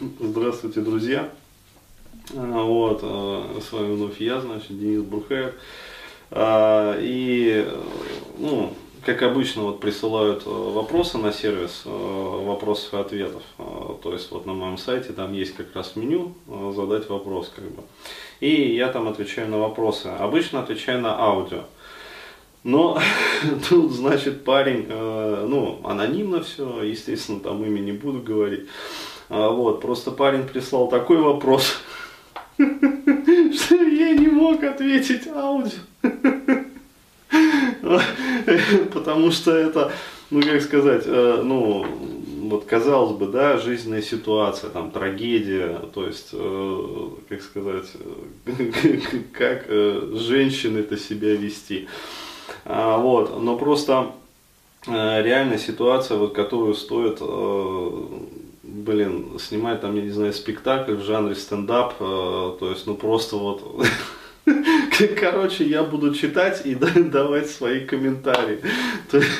Здравствуйте, друзья. А, вот, а, с вами вновь я, значит, Денис Бурхаев. А, и, ну, как обычно, вот присылают вопросы на сервис вопросов и ответов. То есть вот на моем сайте там есть как раз меню задать вопрос, как бы. И я там отвечаю на вопросы. Обычно отвечаю на аудио. Но тут, значит, парень, ну, анонимно все, естественно, там имя не буду говорить. А, вот, просто парень прислал такой вопрос, что я не мог ответить аудио. Потому что это, ну как сказать, э, ну вот казалось бы, да, жизненная ситуация, там трагедия, то есть, э, как сказать, как э, женщины-то себя вести. А, вот, но просто реальная ситуация, вот, которую стоит блин, снимать там, я не знаю, спектакль в жанре стендап, э, то есть, ну просто вот, короче, я буду читать и давать свои комментарии. То есть,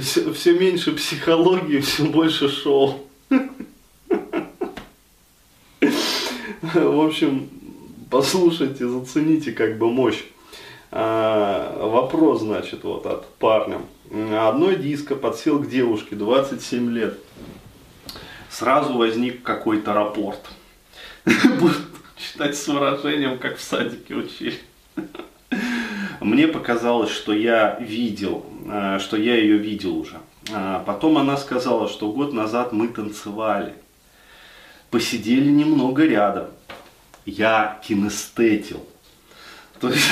все, все меньше психологии, все больше шоу. В общем, послушайте, зацените как бы мощь. А, вопрос, значит, вот от парня. Одной диско подсел к девушке 27 лет сразу возник какой-то рапорт. Буду читать с выражением, как в садике учили. Мне показалось, что я видел, э, что я ее видел уже. А потом она сказала, что год назад мы танцевали. Посидели немного рядом. Я кинестетил. То есть,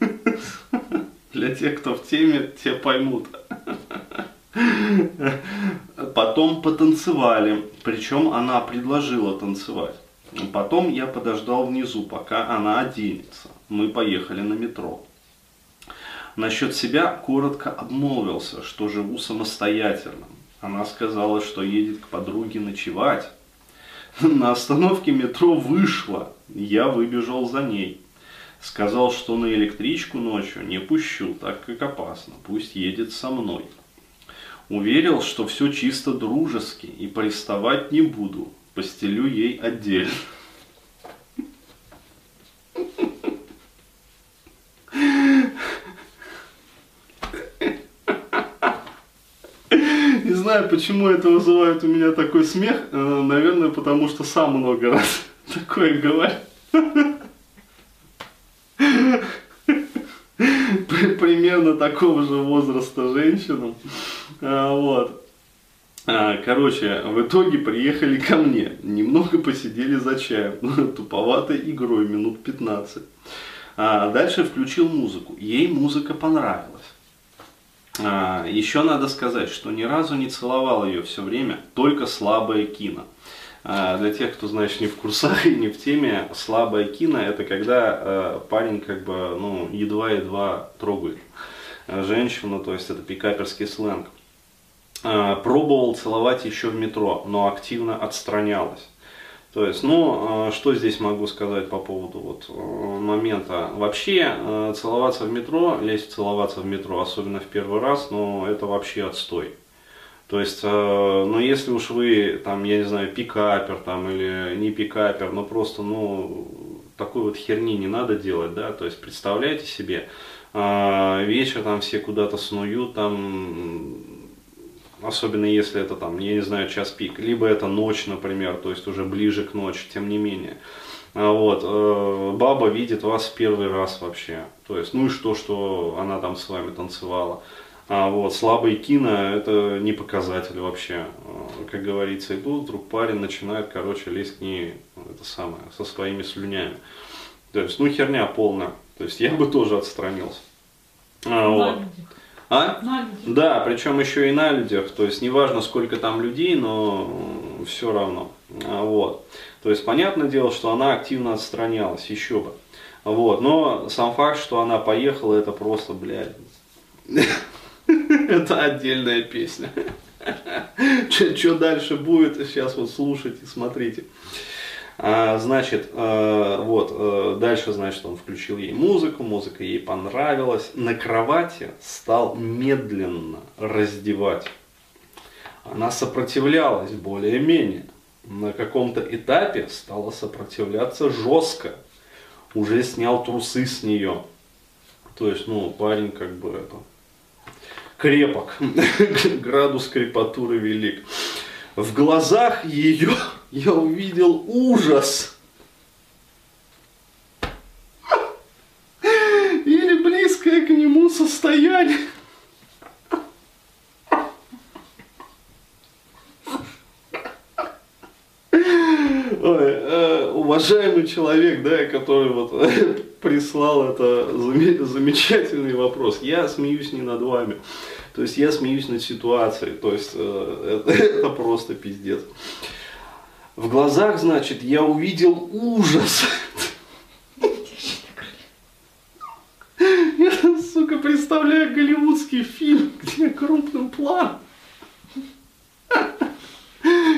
для тех, кто в теме, те поймут. Потом потанцевали, причем она предложила танцевать. Потом я подождал внизу, пока она оденется. Мы поехали на метро. Насчет себя коротко обмолвился, что живу самостоятельно. Она сказала, что едет к подруге ночевать. На остановке метро вышла, я выбежал за ней. Сказал, что на электричку ночью не пущу, так как опасно, пусть едет со мной. Уверил, что все чисто дружески и приставать не буду. Постелю ей отдельно. Не знаю, почему это вызывает у меня такой смех. Э, наверное, потому что сам много раз такое говорю. Примерно такого же возраста женщинам. А, вот. А, короче, в итоге приехали ко мне. Немного посидели за чаем. Туповатой игрой, минут 15. А дальше включил музыку. Ей музыка понравилась. А, еще надо сказать, что ни разу не целовал ее все время, только слабое кино. А, для тех, кто, знаешь, не в курсах и не в теме, слабое кино это когда э, парень как бы, ну, едва-едва трогает женщину, то есть это пикаперский сленг. Э, пробовал целовать еще в метро, но активно отстранялась. То есть, ну, э, что здесь могу сказать по поводу вот э, момента. Вообще, целоваться в метро, лезть целоваться в метро, особенно в первый раз, ну, это вообще отстой. То есть, ну, если уж вы, там, я не знаю, пикапер, там, или не пикапер, ну, просто, ну, такой вот херни не надо делать, да, то есть, представляете себе, вечер там все куда-то снуют, там, особенно если это там, я не знаю, час пик, либо это ночь, например, то есть уже ближе к ночи, тем не менее. А вот, э, баба видит вас первый раз вообще, то есть, ну и что, что она там с вами танцевала. А вот, слабый кино, это не показатель вообще. Э, как говорится, идут, вдруг парень начинает, короче, лезть к ней, это самое, со своими слюнями. То есть, ну херня полная. То есть, я бы тоже отстранился. А, вот. А? На людях. Да, причем еще и на людях. То есть неважно, сколько там людей, но все равно. А, вот. То есть понятное дело, что она активно отстранялась, еще бы. Вот. Но сам факт, что она поехала, это просто, блядь. Это отдельная песня. Что дальше будет, сейчас вот слушайте, смотрите. А, значит, а, вот, а, дальше, значит, он включил ей музыку, музыка ей понравилась. На кровати стал медленно раздевать. Она сопротивлялась более-менее. на каком-то этапе стала сопротивляться жестко. Уже снял трусы с нее. То есть, ну, парень как бы это крепок, градус крепатуры велик. В глазах ее я увидел ужас. Или близкое к нему состояние. Э, уважаемый человек, да, который вот прислал это замечательный вопрос. Я смеюсь не над вами. То есть я смеюсь над ситуацией. То есть это, это просто пиздец. В глазах, значит, я увидел ужас. Я, сука, представляю голливудский фильм, где крупным планом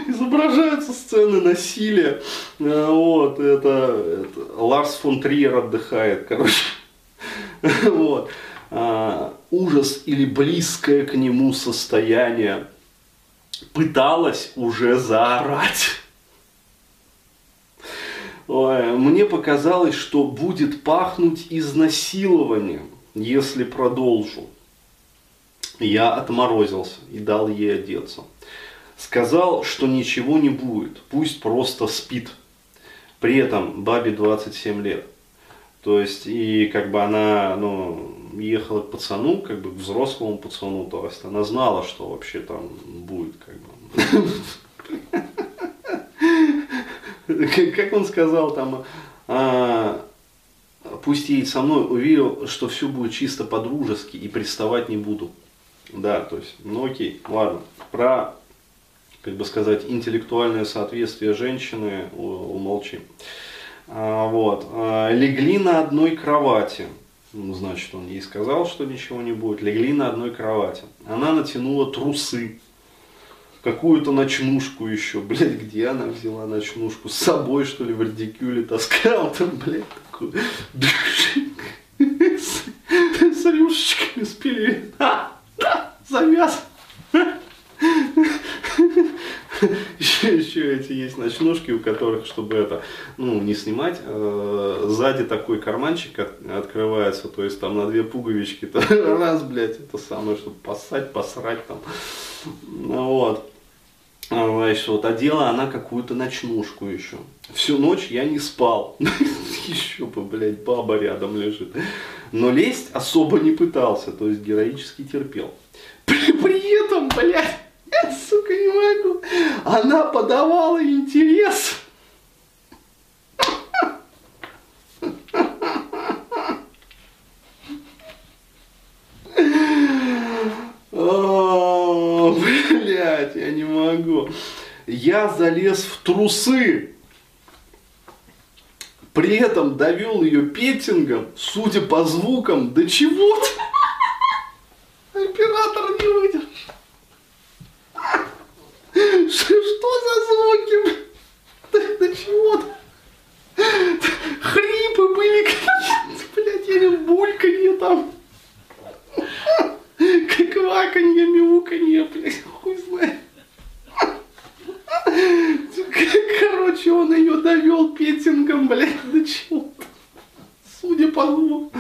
изображаются сцены насилия. Э, вот, это, это Ларс фон Триер отдыхает, короче. Вот. А, ужас или близкое к нему состояние пыталась уже заорать. Мне показалось, что будет пахнуть изнасилованием, если продолжу. Я отморозился и дал ей одеться. Сказал, что ничего не будет, пусть просто спит. При этом бабе 27 лет. То есть, и как бы она, ну, ехала к пацану, как бы к взрослому пацану, то есть она знала, что вообще там будет, как бы. Как он сказал там, а, пусть едет со мной, уверил, что все будет чисто по-дружески и приставать не буду. Да, то есть, ну окей, ладно. Про как бы сказать, интеллектуальное соответствие женщины умолчи. А, вот. А, легли на одной кровати. Ну, значит, он ей сказал, что ничего не будет. Легли на одной кровати. Она натянула трусы. Какую-то ночнушку еще. Блядь, где она взяла ночнушку? С собой, что ли, в редикюле таскал? Там, блядь, такой... С рюшечками спили. Завяз еще, еще эти есть ночнушки, у которых, чтобы это, ну, не снимать, э, сзади такой карманчик от, открывается, то есть там на две пуговички, то, раз, блядь, это самое, чтобы поссать, посрать там. Ну, вот. А, значит, вот одела она какую-то ночнушку еще. Всю ночь я не спал. еще бы, блядь, баба рядом лежит. Но лезть особо не пытался, то есть героически терпел. При, при этом, блядь, я, сука, не могу. Она подавала интерес. О, блядь, я не могу. Я залез в трусы. При этом довел ее петингом, судя по звукам, до чего-то. Оператор не выдержал. Что за звуки? До чего-то. Хрипы были какие-то, блядь, я не бульканье там. Кваканье, мяуканье, блядь, хуй знает. Короче, он ее довел петингом, блядь, до чего-то. Судя по звуку.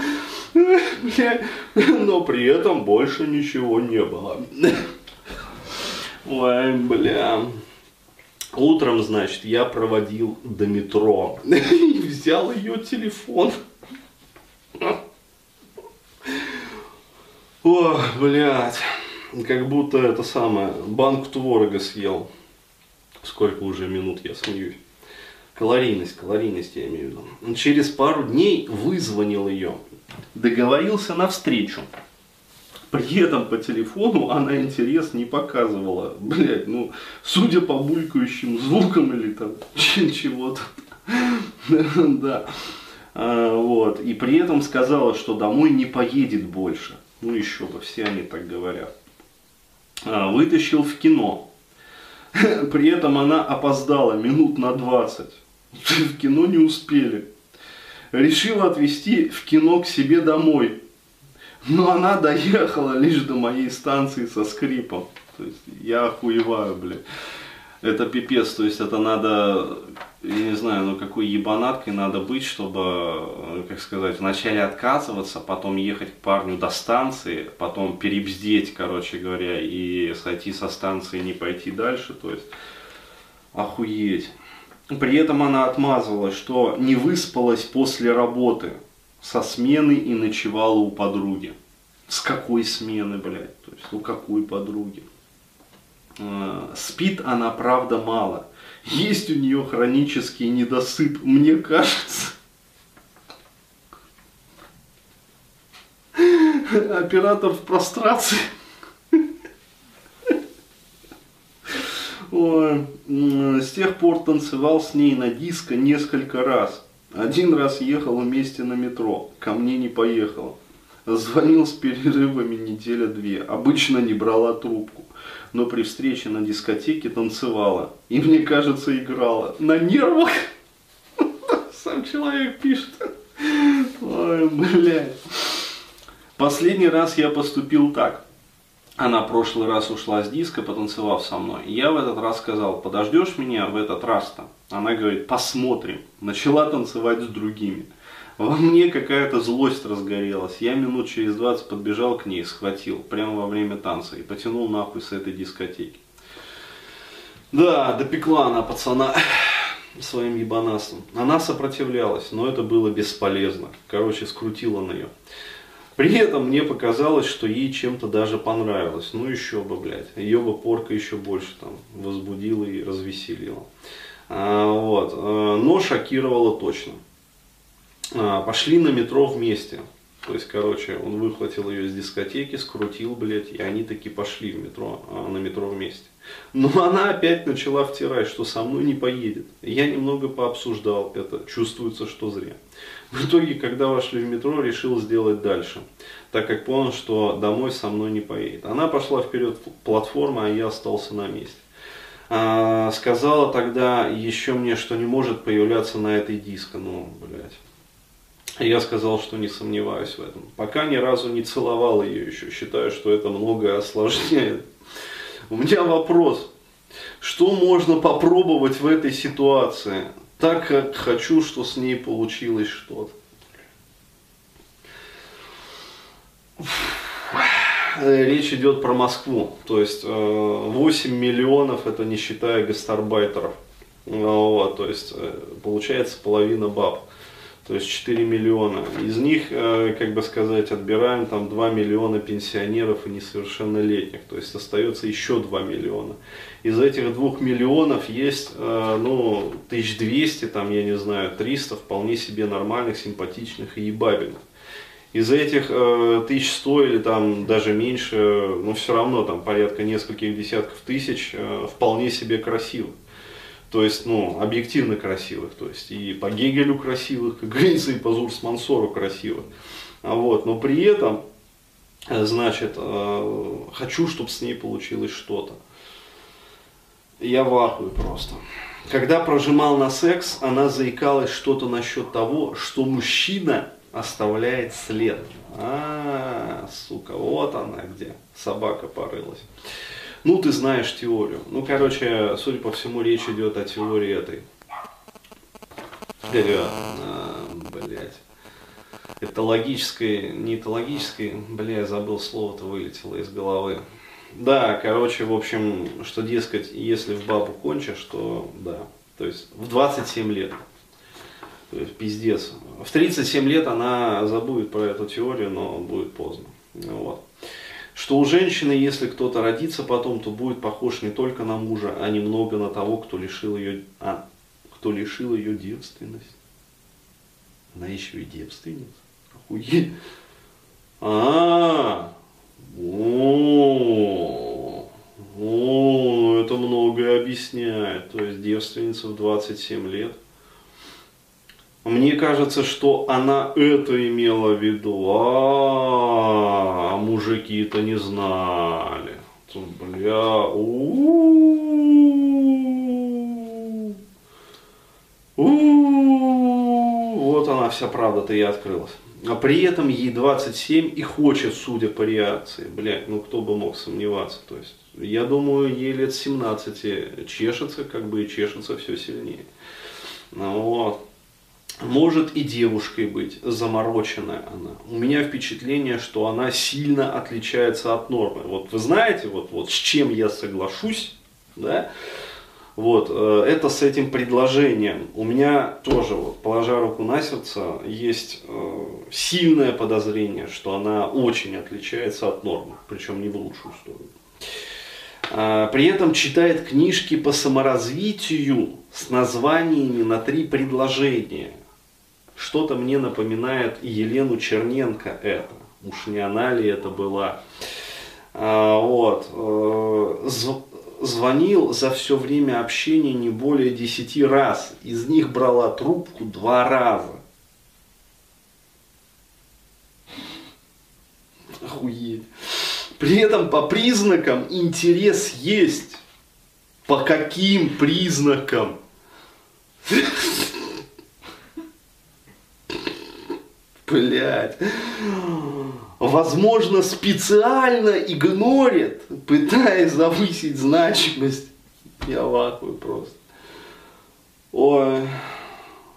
Блядь. Но при этом больше ничего не было. Ой, бля. Утром, значит, я проводил до метро и взял ее телефон. О, блядь. Как будто это самое, банк творога съел. Сколько уже минут я смеюсь. Калорийность, калорийность я имею в виду. Через пару дней вызвонил ее. Договорился на встречу. При этом по телефону она интерес не показывала. Блять, ну, судя по булькающим звукам или там чего-то. Да. А, вот. И при этом сказала, что домой не поедет больше. Ну еще бы, все они так говорят. А, вытащил в кино. При этом она опоздала минут на 20. В кино не успели. Решила отвезти в кино к себе домой. Но она доехала лишь до моей станции со скрипом. То есть я охуеваю, блядь. Это пипец, то есть это надо, я не знаю, ну какой ебанаткой надо быть, чтобы, э, как сказать, вначале отказываться, потом ехать к парню до станции, потом перебздеть, короче говоря, и сойти со станции не пойти дальше, то есть охуеть. При этом она отмазывалась, что не выспалась после работы со смены и ночевала у подруги. С какой смены, блядь? То есть у какой подруги? Э, спит она, правда, мало. Есть у нее хронический недосып, мне кажется. Оператор в прострации. Ой, с тех пор танцевал с ней на диско несколько раз. Один раз ехал вместе на метро, ко мне не поехала. Звонил с перерывами неделя две, обычно не брала трубку но при встрече на дискотеке танцевала. И мне кажется, играла. На нервах. Сам человек пишет. Ой, блядь. Последний раз я поступил так. Она в прошлый раз ушла с диска, потанцевав со мной. Я в этот раз сказал, подождешь меня в этот раз-то? Она говорит, посмотрим. Начала танцевать с другими. Во мне какая-то злость разгорелась. Я минут через 20 подбежал к ней, схватил прямо во время танца и потянул нахуй с этой дискотеки. Да, допекла она пацана своим ебанасом. Она сопротивлялась, но это было бесполезно. Короче, скрутила на нее. При этом мне показалось, что ей чем-то даже понравилось. Ну еще бы, блядь. Ее бы порка еще больше там возбудила и развеселила. А, вот. А, но шокировала точно. А, пошли на метро вместе. То есть, короче, он выхватил ее из дискотеки, скрутил, блядь, и они таки пошли в метро, а, на метро вместе. Но она опять начала втирать, что со мной не поедет. Я немного пообсуждал это, чувствуется, что зря. В итоге, когда вошли в метро, решил сделать дальше, так как понял, что домой со мной не поедет. Она пошла вперед платформы, а я остался на месте. А, сказала тогда еще мне, что не может появляться на этой диско. Ну, блядь. Я сказал, что не сомневаюсь в этом. Пока ни разу не целовал ее еще. Считаю, что это многое осложняет. У меня вопрос. Что можно попробовать в этой ситуации? Так как хочу, что с ней получилось что-то. Речь идет про Москву. То есть 8 э, миллионов, это не считая гастарбайтеров. Вот, то есть э, получается половина баб то есть 4 миллиона. Из них, э, как бы сказать, отбираем там 2 миллиона пенсионеров и несовершеннолетних, то есть остается еще 2 миллиона. Из этих 2 миллионов есть, э, ну, 1200, там, я не знаю, 300 вполне себе нормальных, симпатичных и ебабельных. Из этих э, 1100 или там даже меньше, ну все равно там порядка нескольких десятков тысяч э, вполне себе красивых то есть, ну, объективно красивых, то есть и по Гегелю красивых, как говорится, и по Зурс-Мансору красивых. А вот, но при этом, э, значит, э, хочу, чтобы с ней получилось что-то. Я в просто. Когда прожимал на секс, она заикалась что-то насчет того, что мужчина оставляет след. А, сука, вот она где, собака порылась. Ну, ты знаешь теорию. Ну, короче, судя по всему, речь идет о теории этой. Э, а, блять. Этологической, не этологической, бля, я забыл слово-то вылетело из головы. Да, короче, в общем, что, дескать, если в бабу кончишь, то да. То есть в 27 лет. То есть пиздец. В 37 лет она забудет про эту теорию, но будет поздно. Вот что у женщины, если кто-то родится потом, то будет похож не только на мужа, а немного на того, кто лишил ее, а, кто лишил ее девственность. Она еще и девственница. Охуеть. А, о, о, это многое объясняет. То есть девственница в 27 лет. Мне кажется, что она это имела в виду. А, -а, -а мужики это не знали. Бля, у, -у, -у, -у вот она вся правда-то и открылась. а при этом ей 27 и хочет, судя по реакции. Блядь, ну кто бы мог сомневаться. То есть, я думаю, ей лет 17 чешется, как бы и чешется все сильнее. Ну вот. Может и девушкой быть, замороченная она. У меня впечатление, что она сильно отличается от нормы. Вот вы знаете, вот, вот с чем я соглашусь, да, вот, э, это с этим предложением. У меня тоже, вот, положа руку на сердце, есть э, сильное подозрение, что она очень отличается от нормы, причем не в лучшую сторону. А, при этом читает книжки по саморазвитию с названиями на три предложения. Что-то мне напоминает Елену Черненко это. Уж не она ли это была. А, вот. Э, звонил за все время общения не более десяти раз. Из них брала трубку два раза. Охуеть. При этом по признакам интерес есть. По каким признакам? Блять возможно, специально игнорит, пытаясь завысить значимость. Я в просто. Ой,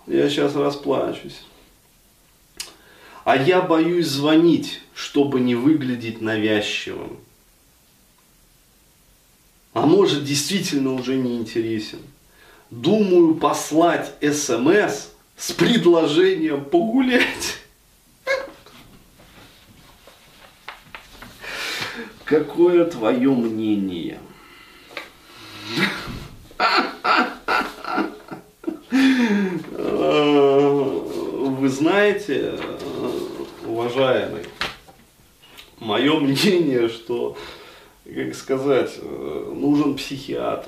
я сейчас расплачусь. А я боюсь звонить, чтобы не выглядеть навязчивым. А может, действительно уже не интересен. Думаю послать смс с предложением погулять. Какое твое мнение? Вы знаете, уважаемый, мое мнение, что, как сказать, нужен психиатр.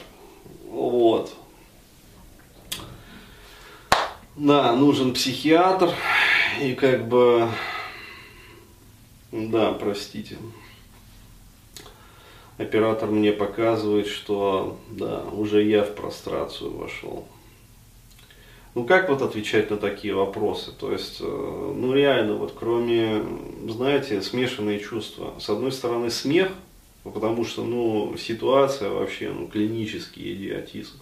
Вот. Да, нужен психиатр. И как бы, да, простите оператор мне показывает, что да, уже я в прострацию вошел. Ну как вот отвечать на такие вопросы? То есть, э, ну реально, вот кроме, знаете, смешанные чувства. С одной стороны смех, потому что, ну, ситуация вообще, ну, клинический идиотизм.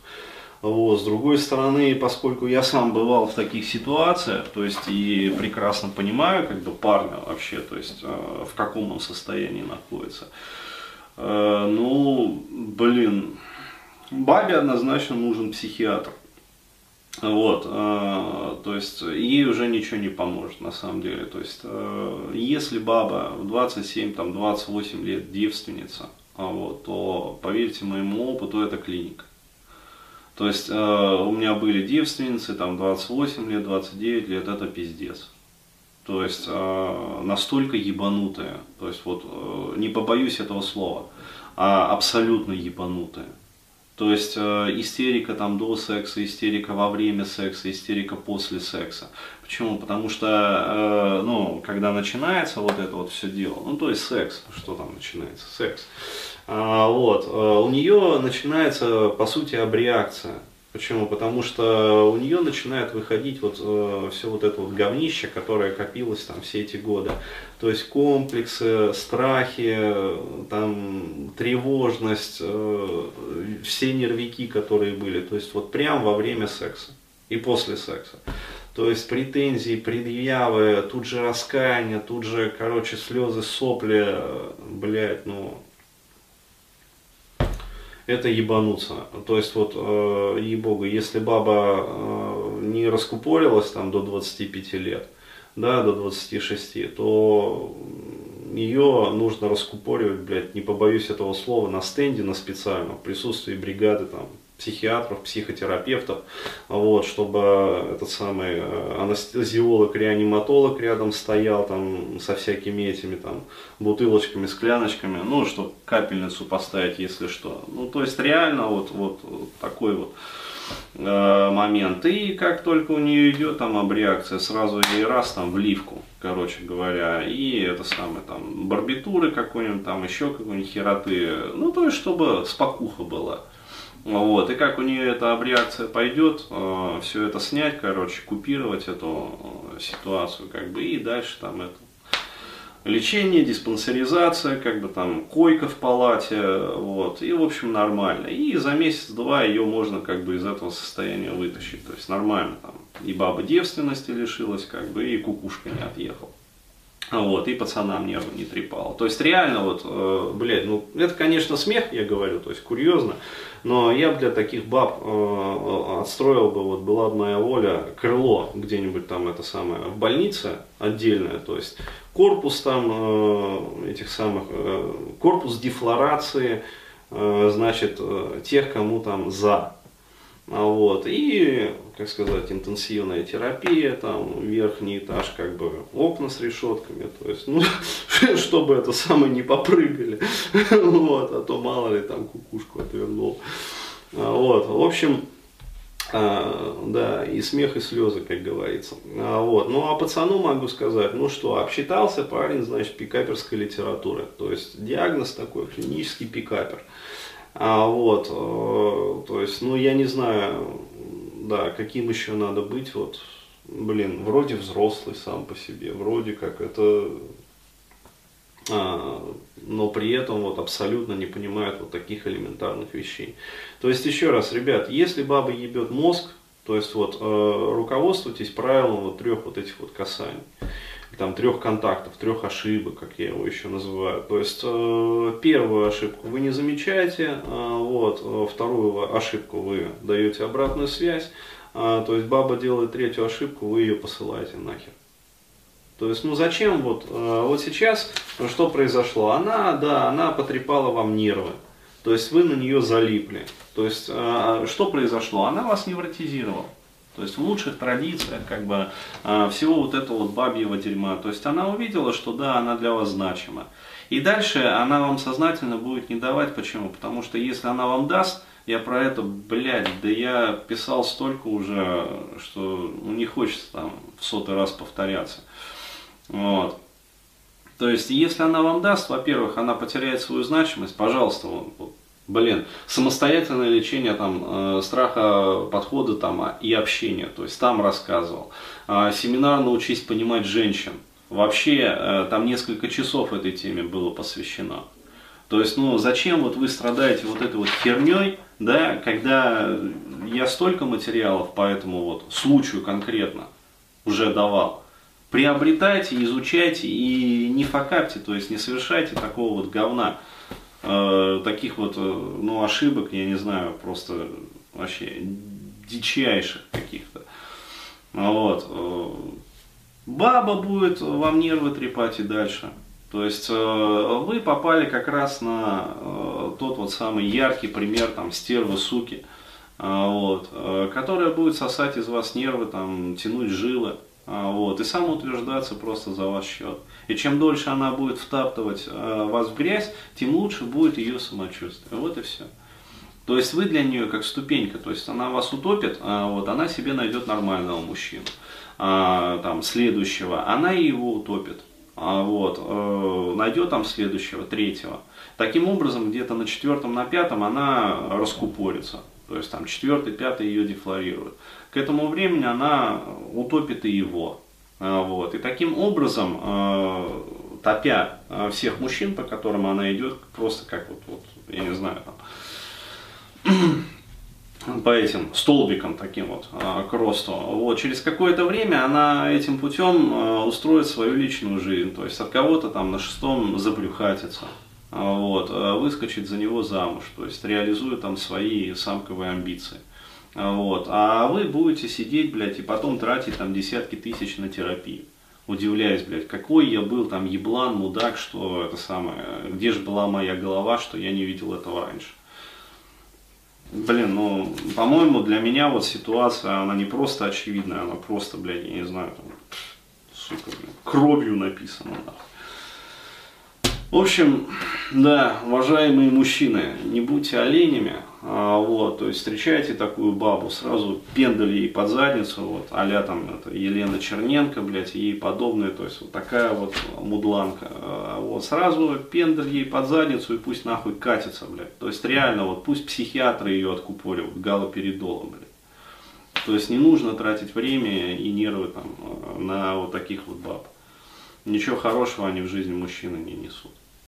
Вот. С другой стороны, поскольку я сам бывал в таких ситуациях, то есть и прекрасно понимаю, как бы парня вообще, то есть э, в каком он состоянии находится. Э, ну, блин, бабе однозначно нужен психиатр. Вот, э, то есть ей уже ничего не поможет на самом деле. То есть, э, если баба в 27, там, 28 лет девственница, вот, то поверьте моему опыту, это клиника. То есть у меня были девственницы, там 28 лет, 29 лет, это пиздец. То есть э, настолько ебанутая, то есть вот э, не побоюсь этого слова, а абсолютно ебанутая. То есть э, истерика там до секса, истерика во время секса, истерика после секса. Почему? Потому что, э, ну, когда начинается вот это вот все дело, ну, то есть секс, что там начинается? Секс. А, вот, э, у нее начинается, по сути, абреакция. Почему? Потому что у нее начинает выходить вот э, все вот это вот говнище, которое копилось там все эти годы. То есть комплексы, страхи, там тревожность, э, все нервики, которые были. То есть вот прям во время секса и после секса. То есть претензии, предъявы, тут же раскаяние, тут же, короче, слезы, сопли, э, блядь, ну, это ебануться. То есть вот, э, ей-богу, если баба э, не раскупорилась там до 25 лет, да, до 26, то ее нужно раскупоривать, блядь, не побоюсь этого слова, на стенде, на специальном, в присутствии бригады там психиатров, психотерапевтов, вот, чтобы этот самый э, анестезиолог, реаниматолог рядом стоял там со всякими этими там бутылочками, скляночками, ну, чтобы капельницу поставить, если что. Ну, то есть реально вот, вот, такой вот э, момент. И как только у нее идет там обреакция, сразу ей раз там в ливку, короче говоря, и это самое там барбитуры какой-нибудь там, еще какой-нибудь хероты, ну, то есть, чтобы спокуха была. Вот, и как у нее эта абреакция пойдет, э, все это снять, короче, купировать эту, ситуацию, как бы, и дальше там это лечение, диспансеризация, как бы там койка в палате, вот, и в общем нормально. И за месяц-два ее можно как бы из этого состояния вытащить, то есть нормально там. И баба девственности лишилась, как бы, и кукушка не отъехала. Вот, и пацанам нервы не трепало. То есть реально вот, э, блядь, ну это, конечно, смех, я говорю, то есть курьезно, но я для таких баб э, отстроил бы, вот была бы моя воля, крыло где-нибудь там это самое, в больнице отдельное, то есть корпус там э, этих самых, э, корпус дефлорации, э, значит, э, тех, кому там за, а вот, и, как сказать, интенсивная терапия, там, верхний этаж, как бы, окна с решетками, то есть, ну, чтобы это самое не попрыгали, вот, а то мало ли там кукушку отвернул. А вот, в общем, а, да, и смех, и слезы, как говорится. А, вот. Ну, а пацану могу сказать, ну что, обсчитался парень, значит, пикаперской литературы. То есть, диагноз такой, клинический пикапер. А, вот, э, то есть, ну, я не знаю, да, каким еще надо быть, вот, блин, вроде взрослый сам по себе, вроде как это, а, но при этом вот абсолютно не понимает вот таких элементарных вещей. То есть, еще раз, ребят, если баба ебет мозг, то есть вот э, руководствуйтесь правилом вот трех вот этих вот касаний там трех контактов, трех ошибок, как я его еще называю. То есть э, первую ошибку вы не замечаете, э, вот, э, вторую ошибку вы даете обратную связь, то есть баба делает третью ошибку, вы ее посылаете нахер. То есть, ну зачем вот, вот сейчас, что произошло? Она, да, она потрепала вам нервы. То есть вы на нее залипли. То есть, что произошло? Она вас невротизировала. То есть в лучших традициях как бы а, всего вот этого вот бабьего дерьма. То есть она увидела, что да, она для вас значима. И дальше она вам сознательно будет не давать. Почему? Потому что если она вам даст, я про это, блядь, да я писал столько уже, что ну, не хочется там в сотый раз повторяться. Вот. То есть, если она вам даст, во-первых, она потеряет свою значимость, пожалуйста, вот, Блин, самостоятельное лечение там, э, страха подхода там, и общения, то есть там рассказывал. Э, семинар «Научись понимать женщин». Вообще э, там несколько часов этой теме было посвящено. То есть, ну, зачем вот вы страдаете вот этой вот херней, да, когда я столько материалов по этому вот случаю конкретно уже давал. Приобретайте, изучайте и не факапьте, то есть не совершайте такого вот говна. Э, таких вот, э, ну, ошибок, я не знаю, просто вообще дичайших каких-то. Вот. Э, баба будет вам нервы трепать и дальше. То есть вы попали как раз на тот вот самый яркий пример там стервы суки, вот, которая будет сосать из вас нервы, там, тянуть жилы, вот, и самоутверждаться просто за ваш счет. И чем дольше она будет втаптывать э, вас в грязь, тем лучше будет ее самочувствие. Вот и все. То есть вы для нее как ступенька, то есть она вас утопит, а вот она себе найдет нормального мужчину, а, там следующего, она его утопит, а, вот, э, найдет там следующего, третьего. Таким образом, где-то на четвертом, на пятом она раскупорится, то есть там четвертый, пятый ее дефлорирует. К этому времени она утопит и его. А, вот. И таким образом, а, топя а, всех мужчин, по которым она идет, просто как вот, вот я не знаю, там, по этим столбикам таким вот к росту. Вот, через какое-то время она этим путем устроит свою личную жизнь, то есть от кого-то там на шестом заплюхатится, вот, выскочит за него замуж, то есть реализует там свои самковые амбиции. Вот. А вы будете сидеть, блядь, и потом тратить там десятки тысяч на терапию. Удивляюсь, блядь, какой я был там еблан, мудак, что это самое, где же была моя голова, что я не видел этого раньше. Блин, ну, по-моему, для меня вот ситуация, она не просто очевидная, она просто, блядь, я не знаю, там, сука, блин, кровью написана, нахуй. В общем, да, уважаемые мужчины, не будьте оленями, вот, то есть встречаете такую бабу, сразу пендали ей под задницу, вот, а там это Елена Черненко, блядь, ей подобные, то есть вот такая вот мудланка, а, вот, сразу пендаль ей под задницу и пусть нахуй катится, блядь, то есть реально, вот, пусть психиатры ее откупоривают, галоперидолом, блядь. То есть не нужно тратить время и нервы там, на вот таких вот баб. Ничего хорошего они в жизни мужчины не несут.